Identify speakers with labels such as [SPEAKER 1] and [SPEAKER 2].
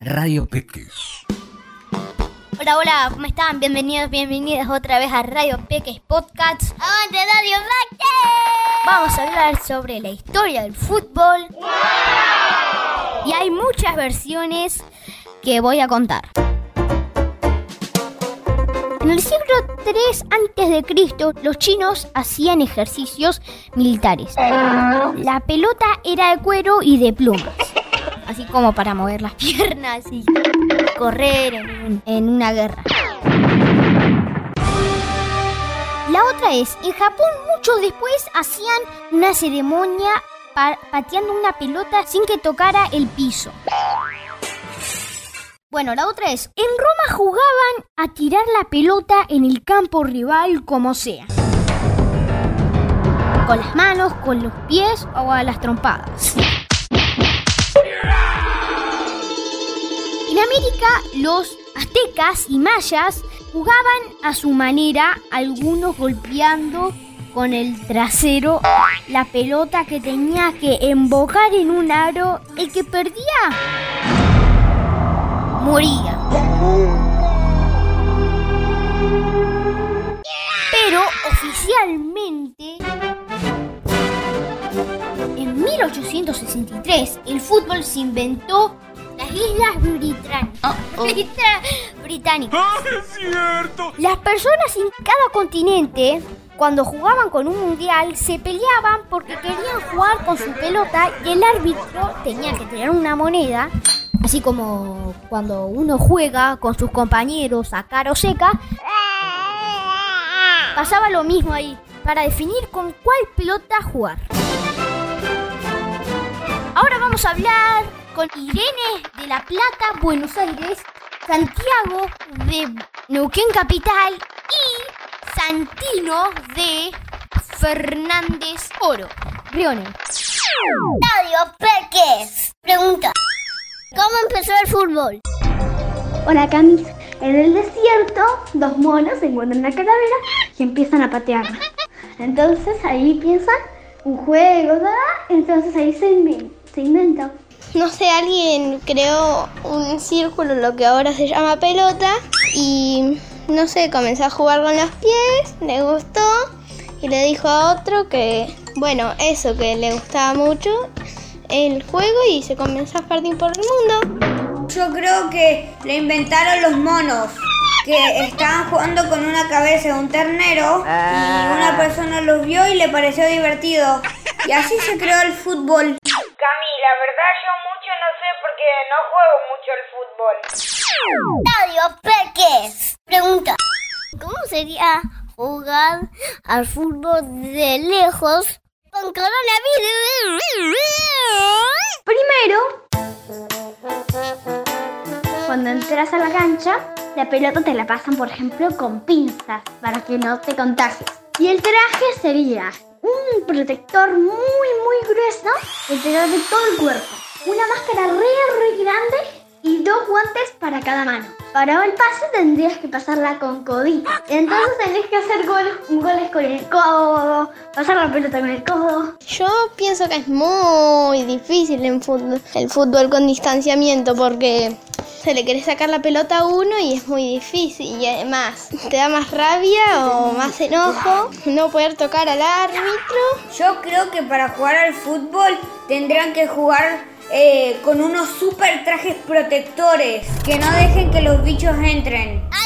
[SPEAKER 1] Radio Peques.
[SPEAKER 2] Hola, hola, ¿cómo están? Bienvenidos, bienvenidas otra vez a Radio Peques Podcast. ¡Avante Radio Peques! Vamos a hablar sobre la historia del fútbol. Y hay muchas versiones que voy a contar. En el siglo III antes de Cristo, los chinos hacían ejercicios militares. La pelota era de cuero y de plumas, así como para mover las piernas y correr en, un- en una guerra. La otra es, en Japón mucho después hacían una ceremonia pa- pateando una pelota sin que tocara el piso. Bueno, la otra es, en Roma jugaban a tirar la pelota en el campo rival como sea. Con las manos, con los pies o a las trompadas. En América, los aztecas y mayas jugaban a su manera, algunos golpeando con el trasero la pelota que tenía que embocar en un aro. El que perdía moría. Pero oficialmente, en 1863, el fútbol se inventó Islas Británicas. Brita- Británicas.
[SPEAKER 1] es cierto!
[SPEAKER 2] Las personas en cada continente, cuando jugaban con un mundial, se peleaban porque querían jugar con su pelota y el árbitro tenía que tener una moneda, así como cuando uno juega con sus compañeros a cara o seca. Pasaba lo mismo ahí, para definir con cuál pelota jugar. Ahora vamos a hablar con Irene de La Plata, Buenos Aires, Santiago de Neuquén Capital y Santino de Fernández Oro, Briones.
[SPEAKER 3] Radio Peques. Pregunta. ¿Cómo empezó el fútbol?
[SPEAKER 4] Hola Camis. En el desierto, dos monos encuentran una calavera y empiezan a patearla. Entonces ahí piensan un juego, ¿verdad? Entonces ahí se, inven- se inventa.
[SPEAKER 5] No sé, alguien creó un círculo, lo que ahora se llama pelota, y no sé, comenzó a jugar con los pies, le gustó, y le dijo a otro que, bueno, eso, que le gustaba mucho el juego y se comenzó a partir por el mundo.
[SPEAKER 6] Yo creo que lo inventaron los monos, que estaban jugando con una cabeza de un ternero y una persona los vio y le pareció divertido. Y así se creó el fútbol.
[SPEAKER 7] La verdad yo mucho no sé porque no juego mucho al fútbol.
[SPEAKER 3] Radio Peques. Pregunta. ¿Cómo sería jugar al fútbol de lejos con coronavirus?
[SPEAKER 4] Primero, cuando entras a la cancha, la pelota te la pasan, por ejemplo, con pinzas para que no te contagies. Y el traje sería un protector muy, muy grueso que te da de todo el cuerpo. Una máscara re, re grande y dos guantes para cada mano. Para el pase tendrías que pasarla con codito. Entonces tenés que hacer gol- goles con el codo, pasar la pelota con el codo.
[SPEAKER 5] Yo pienso que es muy difícil en el fútbol con distanciamiento porque se le quiere sacar la pelota a uno y es muy difícil y además te da más rabia o más enojo no poder tocar al árbitro.
[SPEAKER 6] Yo creo que para jugar al fútbol tendrán que jugar eh, con unos super trajes protectores que no dejen que los bichos entren.
[SPEAKER 3] ¡Ay,